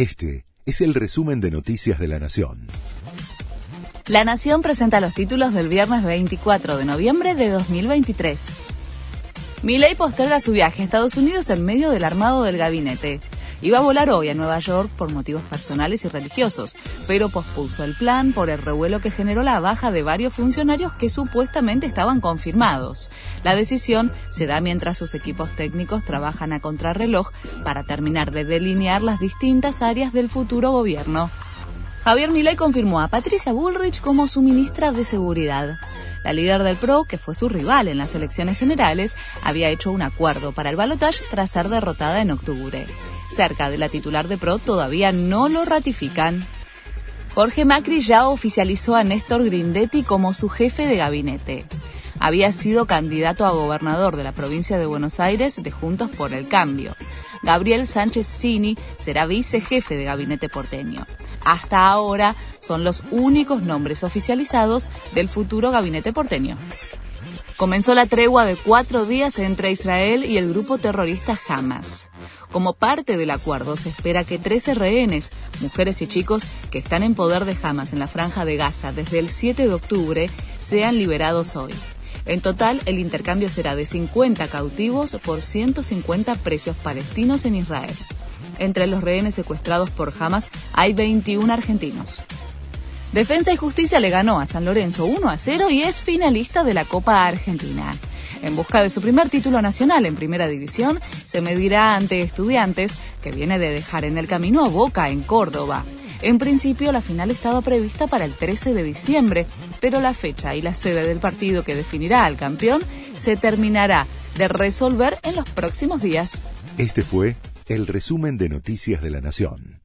Este es el resumen de Noticias de la Nación. La Nación presenta los títulos del viernes 24 de noviembre de 2023. Milei posterga su viaje a Estados Unidos en medio del armado del gabinete. Iba a volar hoy a Nueva York por motivos personales y religiosos, pero pospuso el plan por el revuelo que generó la baja de varios funcionarios que supuestamente estaban confirmados. La decisión se da mientras sus equipos técnicos trabajan a contrarreloj para terminar de delinear las distintas áreas del futuro gobierno. Javier Milei confirmó a Patricia Bullrich como su ministra de Seguridad. La líder del PRO, que fue su rival en las elecciones generales, había hecho un acuerdo para el balotaje tras ser derrotada en octubre cerca de la titular de PRO todavía no lo ratifican. Jorge Macri ya oficializó a Néstor Grindetti como su jefe de gabinete. Había sido candidato a gobernador de la provincia de Buenos Aires de Juntos por el Cambio. Gabriel Sánchez Cini será vicejefe de gabinete porteño. Hasta ahora son los únicos nombres oficializados del futuro gabinete porteño. Comenzó la tregua de cuatro días entre Israel y el grupo terrorista Hamas. Como parte del acuerdo, se espera que 13 rehenes, mujeres y chicos que están en poder de Hamas en la franja de Gaza desde el 7 de octubre, sean liberados hoy. En total, el intercambio será de 50 cautivos por 150 precios palestinos en Israel. Entre los rehenes secuestrados por Hamas hay 21 argentinos. Defensa y Justicia le ganó a San Lorenzo 1 a 0 y es finalista de la Copa Argentina. En busca de su primer título nacional en primera división, se medirá ante estudiantes que viene de dejar en el camino a Boca en Córdoba. En principio la final estaba prevista para el 13 de diciembre, pero la fecha y la sede del partido que definirá al campeón se terminará de resolver en los próximos días. Este fue el resumen de Noticias de la Nación.